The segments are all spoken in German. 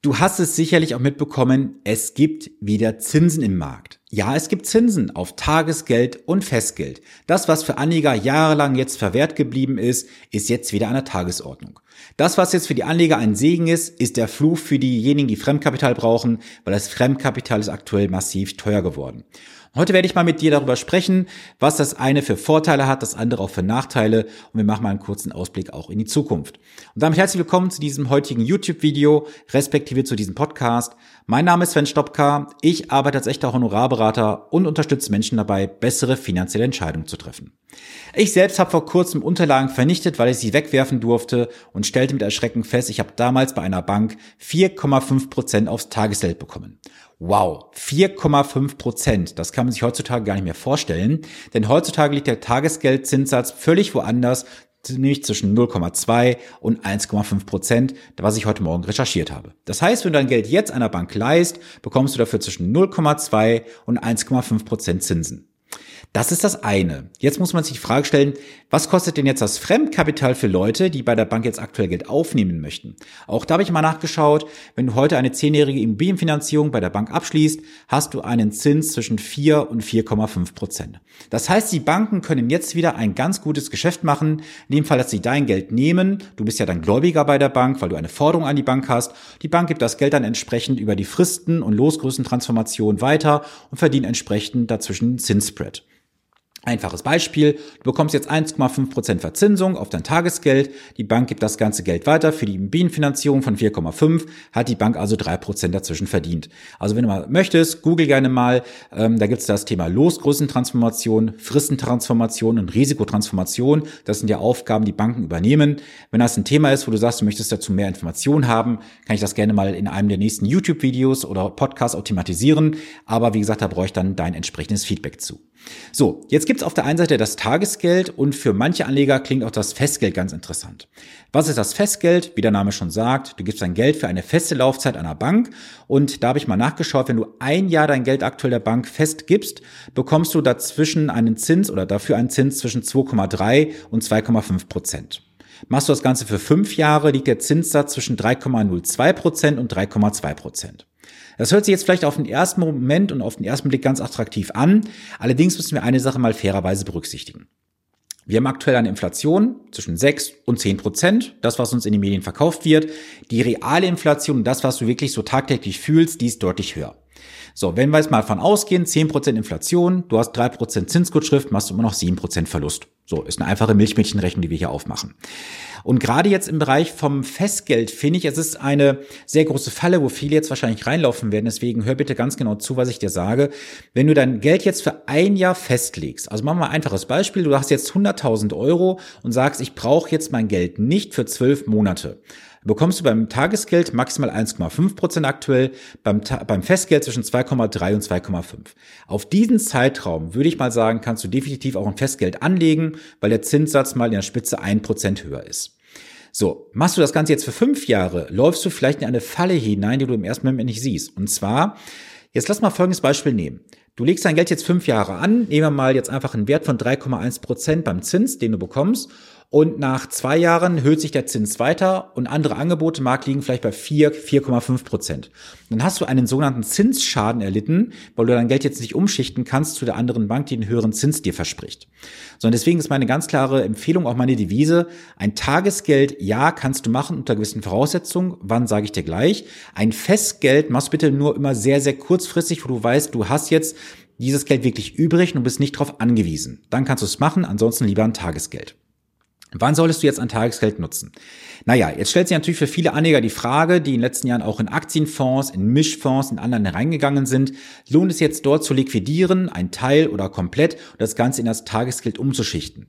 Du hast es sicherlich auch mitbekommen, es gibt wieder Zinsen im Markt. Ja, es gibt Zinsen auf Tagesgeld und Festgeld. Das, was für Anleger jahrelang jetzt verwehrt geblieben ist, ist jetzt wieder an der Tagesordnung. Das, was jetzt für die Anleger ein Segen ist, ist der Fluch für diejenigen, die Fremdkapital brauchen, weil das Fremdkapital ist aktuell massiv teuer geworden. Heute werde ich mal mit dir darüber sprechen, was das eine für Vorteile hat, das andere auch für Nachteile und wir machen mal einen kurzen Ausblick auch in die Zukunft. Und damit herzlich willkommen zu diesem heutigen YouTube-Video, respektive zu diesem Podcast. Mein Name ist Sven Stopka, ich arbeite als echter Honorarberater und unterstütze Menschen dabei, bessere finanzielle Entscheidungen zu treffen. Ich selbst habe vor kurzem Unterlagen vernichtet, weil ich sie wegwerfen durfte und stellte mit Erschrecken fest, ich habe damals bei einer Bank 4,5 Prozent aufs Tagesgeld bekommen. Wow, 4,5 Prozent. Das kann man sich heutzutage gar nicht mehr vorstellen, denn heutzutage liegt der Tagesgeldzinssatz völlig woanders, nämlich zwischen 0,2 und 1,5 Prozent, was ich heute Morgen recherchiert habe. Das heißt, wenn du dein Geld jetzt einer Bank leist, bekommst du dafür zwischen 0,2 und 1,5 Prozent Zinsen. Das ist das eine. Jetzt muss man sich die Frage stellen, was kostet denn jetzt das Fremdkapital für Leute, die bei der Bank jetzt aktuell Geld aufnehmen möchten? Auch da habe ich mal nachgeschaut, wenn du heute eine zehnjährige Immobilienfinanzierung bei der Bank abschließt, hast du einen Zins zwischen 4 und 4,5 Prozent. Das heißt, die Banken können jetzt wieder ein ganz gutes Geschäft machen, in dem Fall, dass sie dein Geld nehmen, du bist ja dann Gläubiger bei der Bank, weil du eine Forderung an die Bank hast, die Bank gibt das Geld dann entsprechend über die Fristen und Losgrößentransformation weiter und verdient entsprechend dazwischen Zinsspread. Einfaches Beispiel, du bekommst jetzt 1,5% Verzinsung auf dein Tagesgeld, die Bank gibt das ganze Geld weiter, für die Immobilienfinanzierung von 4,5 hat die Bank also 3% dazwischen verdient. Also wenn du mal möchtest, google gerne mal, ähm, da gibt's das Thema Losgrößentransformation, Fristentransformation und Risikotransformation. Das sind ja Aufgaben, die Banken übernehmen. Wenn das ein Thema ist, wo du sagst, du möchtest dazu mehr Informationen haben, kann ich das gerne mal in einem der nächsten YouTube-Videos oder Podcasts automatisieren. Aber wie gesagt, da brauche ich dann dein entsprechendes Feedback zu. So, jetzt gibt's auf der einen Seite das Tagesgeld und für manche Anleger klingt auch das Festgeld ganz interessant. Was ist das Festgeld? Wie der Name schon sagt, du gibst dein Geld für eine feste Laufzeit einer Bank und da habe ich mal nachgeschaut, wenn du ein Jahr dein Geld aktuell der Bank festgibst, bekommst du dazwischen einen Zins oder dafür einen Zins zwischen 2,3 und 2,5 Prozent. Machst du das Ganze für fünf Jahre, liegt der Zinssatz zwischen 3,02 Prozent und 3,2 Prozent. Das hört sich jetzt vielleicht auf den ersten Moment und auf den ersten Blick ganz attraktiv an. Allerdings müssen wir eine Sache mal fairerweise berücksichtigen. Wir haben aktuell eine Inflation zwischen 6 und 10 Prozent, das, was uns in den Medien verkauft wird. Die reale Inflation das, was du wirklich so tagtäglich fühlst, die ist deutlich höher. So, wenn wir jetzt mal von ausgehen, 10% Inflation, du hast 3% Zinsgutschrift, machst du immer noch 7% Verlust. So, ist eine einfache Milchmädchenrechnung, die wir hier aufmachen. Und gerade jetzt im Bereich vom Festgeld finde ich, es ist eine sehr große Falle, wo viele jetzt wahrscheinlich reinlaufen werden. Deswegen hör bitte ganz genau zu, was ich dir sage. Wenn du dein Geld jetzt für ein Jahr festlegst, also machen wir ein einfaches Beispiel, du hast jetzt 100.000 Euro und sagst, ich brauche jetzt mein Geld nicht für zwölf Monate bekommst du beim Tagesgeld maximal 1,5 Prozent aktuell, beim, beim Festgeld zwischen 2,3 und 2,5. Auf diesen Zeitraum würde ich mal sagen, kannst du definitiv auch ein Festgeld anlegen, weil der Zinssatz mal in der Spitze 1 Prozent höher ist. So, machst du das Ganze jetzt für fünf Jahre, läufst du vielleicht in eine Falle hinein, die du im ersten Moment nicht siehst. Und zwar, jetzt lass mal folgendes Beispiel nehmen. Du legst dein Geld jetzt fünf Jahre an, nehmen wir mal jetzt einfach einen Wert von 3,1 Prozent beim Zins, den du bekommst und nach zwei Jahren erhöht sich der Zins weiter und andere Angebote mag liegen vielleicht bei 4, 4,5 Prozent. Dann hast du einen sogenannten Zinsschaden erlitten, weil du dein Geld jetzt nicht umschichten kannst zu der anderen Bank, die einen höheren Zins dir verspricht. Sondern deswegen ist meine ganz klare Empfehlung, auch meine Devise, ein Tagesgeld, ja, kannst du machen unter gewissen Voraussetzungen. Wann sage ich dir gleich? Ein Festgeld machst bitte nur immer sehr, sehr kurzfristig, wo du weißt, du hast jetzt dieses Geld wirklich übrig und bist nicht darauf angewiesen. Dann kannst du es machen, ansonsten lieber ein Tagesgeld. Wann solltest du jetzt ein Tagesgeld nutzen? Naja, jetzt stellt sich natürlich für viele Anleger die Frage, die in den letzten Jahren auch in Aktienfonds, in Mischfonds, in anderen hereingegangen sind, lohnt es jetzt dort zu liquidieren, ein Teil oder komplett und das Ganze in das Tagesgeld umzuschichten?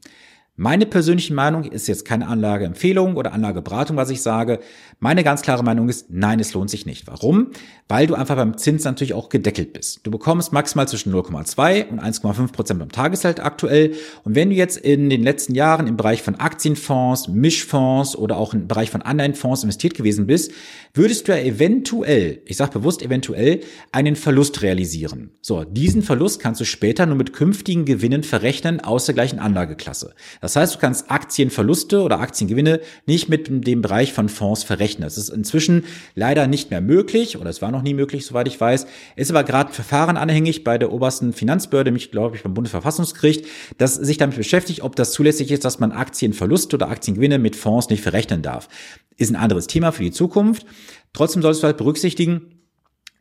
Meine persönliche Meinung ist jetzt keine Anlageempfehlung oder Anlageberatung, was ich sage. Meine ganz klare Meinung ist, nein, es lohnt sich nicht. Warum? Weil du einfach beim Zins natürlich auch gedeckelt bist. Du bekommst maximal zwischen 0,2 und 1,5 Prozent beim Tageshalt aktuell. Und wenn du jetzt in den letzten Jahren im Bereich von Aktienfonds, Mischfonds oder auch im Bereich von Anleihenfonds investiert gewesen bist, würdest du ja eventuell, ich sage bewusst eventuell, einen Verlust realisieren. So, diesen Verlust kannst du später nur mit künftigen Gewinnen verrechnen aus der gleichen Anlageklasse. Das Das heißt, du kannst Aktienverluste oder Aktiengewinne nicht mit dem Bereich von Fonds verrechnen. Das ist inzwischen leider nicht mehr möglich oder es war noch nie möglich, soweit ich weiß. Ist aber gerade ein Verfahren anhängig bei der obersten Finanzbehörde, mich glaube ich beim Bundesverfassungsgericht, das sich damit beschäftigt, ob das zulässig ist, dass man Aktienverluste oder Aktiengewinne mit Fonds nicht verrechnen darf. Ist ein anderes Thema für die Zukunft. Trotzdem solltest du halt berücksichtigen,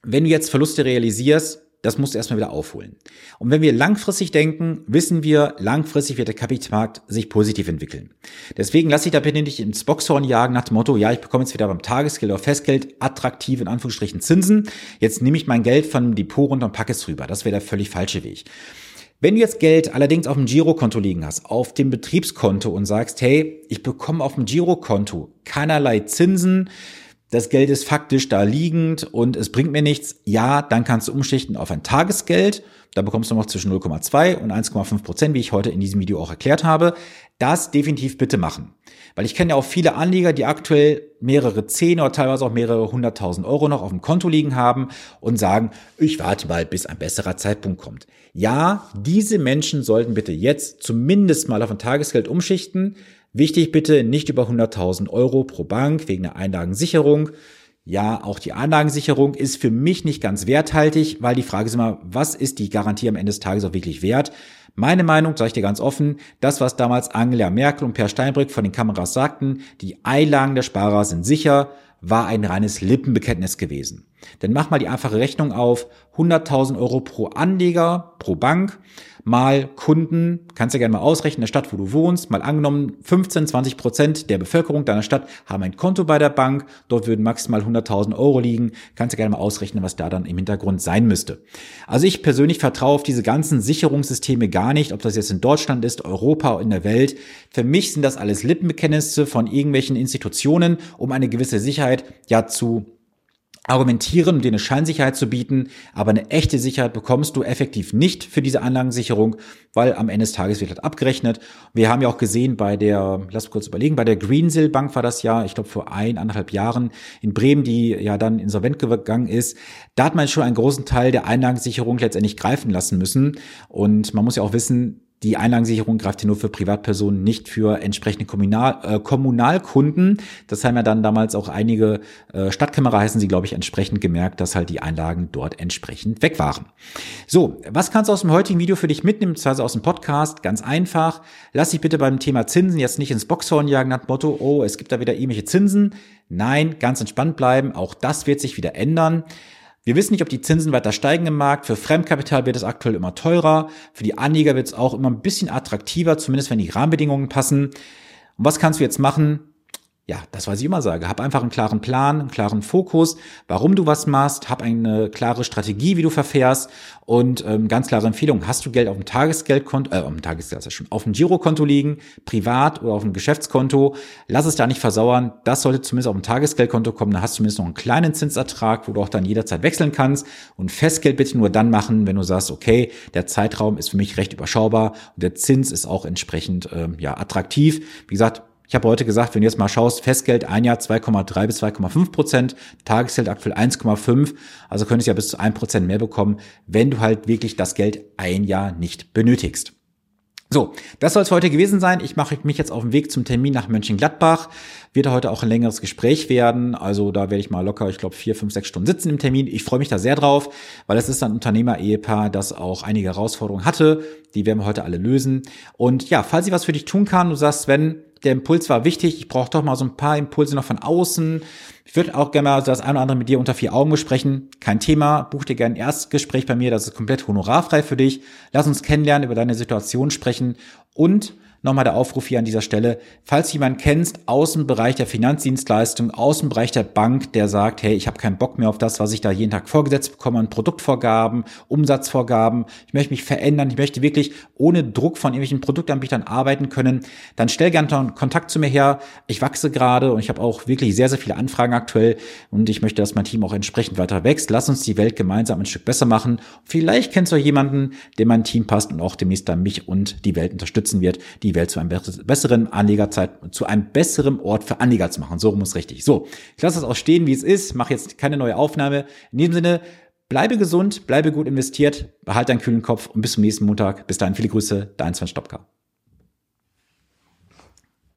wenn du jetzt Verluste realisierst, das musst du erstmal wieder aufholen. Und wenn wir langfristig denken, wissen wir, langfristig wird der Kapitalmarkt sich positiv entwickeln. Deswegen lasse ich da bitte nicht ins Boxhorn jagen nach dem Motto, ja, ich bekomme jetzt wieder beim Tagesgeld oder Festgeld attraktive, in Anführungsstrichen, Zinsen. Jetzt nehme ich mein Geld von dem Depot runter und packe es rüber. Das wäre der völlig falsche Weg. Wenn du jetzt Geld allerdings auf dem Girokonto liegen hast, auf dem Betriebskonto und sagst, hey, ich bekomme auf dem Girokonto keinerlei Zinsen, das Geld ist faktisch da liegend und es bringt mir nichts, ja, dann kannst du umschichten auf ein Tagesgeld. Da bekommst du noch zwischen 0,2 und 1,5 Prozent, wie ich heute in diesem Video auch erklärt habe. Das definitiv bitte machen. Weil ich kenne ja auch viele Anleger, die aktuell mehrere zehn oder teilweise auch mehrere hunderttausend Euro noch auf dem Konto liegen haben und sagen, ich warte mal, bis ein besserer Zeitpunkt kommt. Ja, diese Menschen sollten bitte jetzt zumindest mal auf ein Tagesgeld umschichten, Wichtig bitte nicht über 100.000 Euro pro Bank wegen der Einlagensicherung. Ja, auch die Anlagensicherung ist für mich nicht ganz werthaltig, weil die Frage ist immer, was ist die Garantie am Ende des Tages auch wirklich wert? Meine Meinung, sage ich dir ganz offen, das, was damals Angela Merkel und Per Steinbrück von den Kameras sagten, die Einlagen der Sparer sind sicher, war ein reines Lippenbekenntnis gewesen. Denn mach mal die einfache Rechnung auf, 100.000 Euro pro Anleger, pro Bank, mal Kunden, kannst du gerne mal ausrechnen, der Stadt, wo du wohnst, mal angenommen, 15, 20 Prozent der Bevölkerung deiner Stadt haben ein Konto bei der Bank, dort würden maximal 100.000 Euro liegen, kannst du gerne mal ausrechnen, was da dann im Hintergrund sein müsste. Also ich persönlich vertraue auf diese ganzen Sicherungssysteme gar nicht, ob das jetzt in Deutschland ist, Europa oder in der Welt. Für mich sind das alles Lippenbekenntnisse von irgendwelchen Institutionen, um eine gewisse Sicherheit ja zu argumentieren um dir eine Scheinsicherheit zu bieten, aber eine echte Sicherheit bekommst du effektiv nicht für diese Anlagensicherung, weil am Ende des Tages wird halt abgerechnet. Wir haben ja auch gesehen bei der, lass kurz überlegen, bei der Greensill Bank war das ja, ich glaube vor eineinhalb Jahren in Bremen, die ja dann insolvent gegangen ist. Da hat man schon einen großen Teil der Einlagensicherung letztendlich greifen lassen müssen. Und man muss ja auch wissen, die Einlagensicherung greift hier nur für Privatpersonen, nicht für entsprechende Kommunal, äh, Kommunalkunden. Das haben ja dann damals auch einige äh, Stadtkämmerer heißen sie, glaube ich, entsprechend gemerkt, dass halt die Einlagen dort entsprechend weg waren. So, was kannst du aus dem heutigen Video für dich mitnehmen, beziehungsweise aus dem Podcast? Ganz einfach. Lass dich bitte beim Thema Zinsen jetzt nicht ins Boxhorn jagen nach Motto, oh, es gibt da wieder irgendwelche Zinsen. Nein, ganz entspannt bleiben. Auch das wird sich wieder ändern. Wir wissen nicht, ob die Zinsen weiter steigen im Markt. Für Fremdkapital wird es aktuell immer teurer. Für die Anleger wird es auch immer ein bisschen attraktiver, zumindest wenn die Rahmenbedingungen passen. Und was kannst du jetzt machen? Ja, das, was ich immer sage. Hab einfach einen klaren Plan, einen klaren Fokus, warum du was machst, hab eine klare Strategie, wie du verfährst und ähm, ganz klare Empfehlung. Hast du Geld auf dem Tagesgeldkonto, äh, auf dem Tagesgeld, ja schon, auf dem Girokonto liegen, privat oder auf dem Geschäftskonto, lass es da nicht versauern. Das sollte zumindest auf dem Tagesgeldkonto kommen. Da hast du zumindest noch einen kleinen Zinsertrag, wo du auch dann jederzeit wechseln kannst. Und Festgeld bitte nur dann machen, wenn du sagst, okay, der Zeitraum ist für mich recht überschaubar und der Zins ist auch entsprechend ähm, ja attraktiv. Wie gesagt, ich habe heute gesagt, wenn du jetzt mal schaust, Festgeld ein Jahr 2,3 bis 2,5 Prozent, Tagesgeld aktuell 1,5, also könntest du ja bis zu 1 Prozent mehr bekommen, wenn du halt wirklich das Geld ein Jahr nicht benötigst. So, das soll es heute gewesen sein. Ich mache mich jetzt auf den Weg zum Termin nach Mönchengladbach. Wird heute auch ein längeres Gespräch werden. Also da werde ich mal locker, ich glaube, vier, fünf, sechs Stunden sitzen im Termin. Ich freue mich da sehr drauf, weil es ist ein Unternehmer-Ehepaar, das auch einige Herausforderungen hatte. Die werden wir heute alle lösen. Und ja, falls ich was für dich tun kann, du sagst, wenn der Impuls war wichtig. Ich brauche doch mal so ein paar Impulse noch von außen. Ich würde auch gerne mal das eine oder andere mit dir unter vier Augen besprechen. Kein Thema. Buch dir gerne ein Erstgespräch bei mir. Das ist komplett honorarfrei für dich. Lass uns kennenlernen, über deine Situation sprechen und Nochmal der Aufruf hier an dieser Stelle. Falls jemand kennst aus dem Bereich der Finanzdienstleistung, aus dem Bereich der Bank, der sagt, hey, ich habe keinen Bock mehr auf das, was ich da jeden Tag vorgesetzt bekomme, an Produktvorgaben, Umsatzvorgaben, ich möchte mich verändern, ich möchte wirklich ohne Druck von irgendwelchen Produktanbietern arbeiten können, dann stell gerne Kontakt zu mir her. Ich wachse gerade und ich habe auch wirklich sehr, sehr viele Anfragen aktuell und ich möchte, dass mein Team auch entsprechend weiter wächst. Lass uns die Welt gemeinsam ein Stück besser machen. Vielleicht kennst du jemanden, der mein Team passt und auch demnächst dann mich und die Welt unterstützen wird, die die Welt zu einem besseren Anlegerzeit, zu einem besseren Ort für Anleger zu machen. So muss richtig. So, ich lasse das auch stehen, wie es ist, mache jetzt keine neue Aufnahme. In diesem Sinne, bleibe gesund, bleibe gut investiert, behalte deinen kühlen Kopf und bis zum nächsten Montag. Bis dahin viele Grüße, dein Sven Stopka.